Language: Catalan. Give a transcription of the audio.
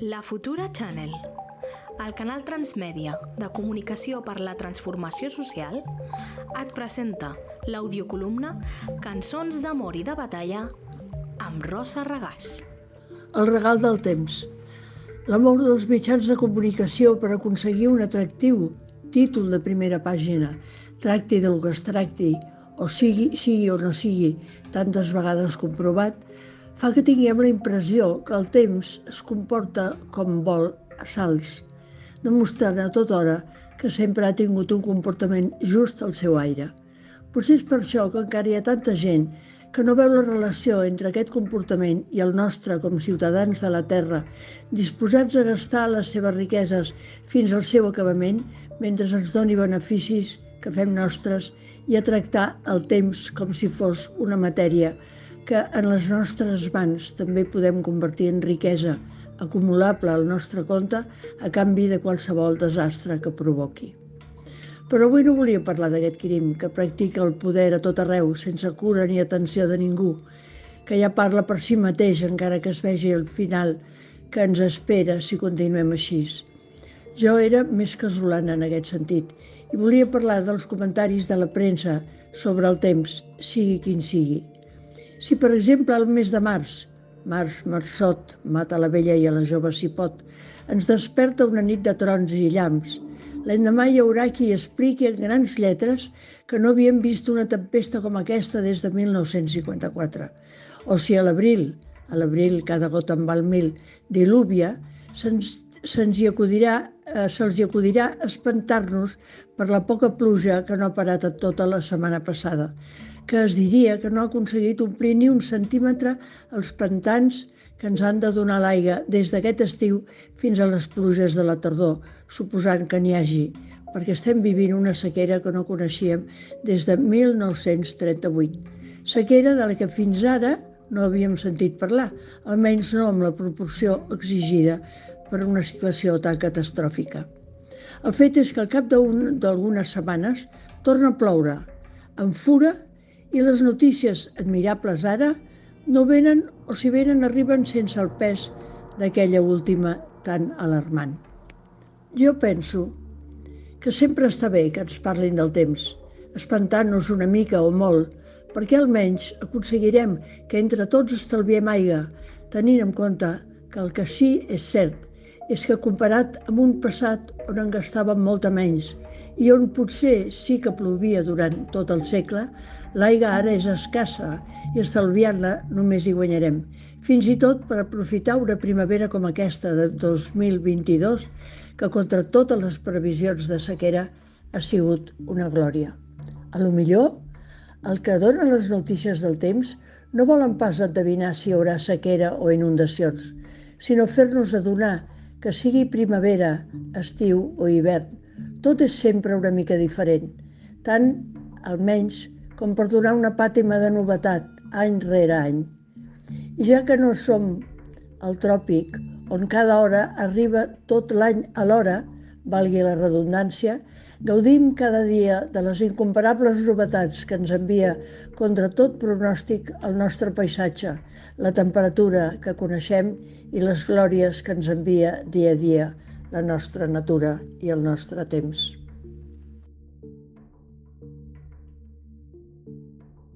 La Futura Channel, el canal transmèdia de comunicació per la transformació social, et presenta l'audiocolumna Cançons d'amor i de batalla amb Rosa Regàs. El regal del temps. L'amor dels mitjans de comunicació per aconseguir un atractiu títol de primera pàgina, tracti del que es tracti, o sigui, sigui o no sigui, tantes vegades comprovat, fa que tinguem la impressió que el temps es comporta com vol a salts, demostrant a tota hora que sempre ha tingut un comportament just al seu aire. Potser és per això que encara hi ha tanta gent que no veu la relació entre aquest comportament i el nostre com ciutadans de la Terra, disposats a gastar les seves riqueses fins al seu acabament mentre ens doni beneficis que fem nostres i a tractar el temps com si fos una matèria que en les nostres mans també podem convertir en riquesa acumulable al nostre compte a canvi de qualsevol desastre que provoqui. Però avui no volia parlar d'aquest crim que practica el poder a tot arreu, sense cura ni atenció de ningú, que ja parla per si mateix encara que es vegi el final que ens espera si continuem així. Jo era més casolana en aquest sentit i volia parlar dels comentaris de la premsa sobre el temps, sigui quin sigui. Si, per exemple, al mes de març, març marçot, mata la vella i a la jove si pot, ens desperta una nit de trons i llamps, l'endemà hi haurà qui expliqui en grans lletres que no havíem vist una tempesta com aquesta des de 1954. O si a l'abril, a l'abril cada gota en val mil, dilúvia, se'ns acudirà, eh, se'ls hi acudirà espantar-nos per la poca pluja que no ha parat tota la setmana passada, que es diria que no ha aconseguit omplir ni un centímetre els pantans que ens han de donar l'aigua des d'aquest estiu fins a les pluges de la tardor, suposant que n'hi hagi, perquè estem vivint una sequera que no coneixíem des de 1938. Sequera de la que fins ara no havíem sentit parlar, almenys no amb la proporció exigida per una situació tan catastròfica. El fet és que al cap d'algunes setmanes torna a ploure, amb fura, i les notícies admirables ara no venen o si venen arriben sense el pes d'aquella última tan alarmant. Jo penso que sempre està bé que ens parlin del temps, espantant-nos una mica o molt, perquè almenys aconseguirem que entre tots estalviem aigua, tenint en compte que el que sí és cert és que comparat amb un passat on en gastàvem molta menys i on potser sí que plovia durant tot el segle, l'aigua ara és escassa i estalviant-la només hi guanyarem. Fins i tot per aprofitar una primavera com aquesta de 2022, que contra totes les previsions de sequera ha sigut una glòria. A lo millor, el que donen les notícies del temps no volen pas endevinar si hi haurà sequera o inundacions, sinó fer-nos adonar que sigui primavera, estiu o hivern, tot és sempre una mica diferent, tant, almenys, com per donar una pàtima de novetat any rere any. I ja que no som al tròpic, on cada hora arriba tot l'any a l'hora, valgui la redundància, gaudim cada dia de les incomparables novetats que ens envia contra tot pronòstic el nostre paisatge, la temperatura que coneixem i les glòries que ens envia dia a dia la nostra natura i el nostre temps.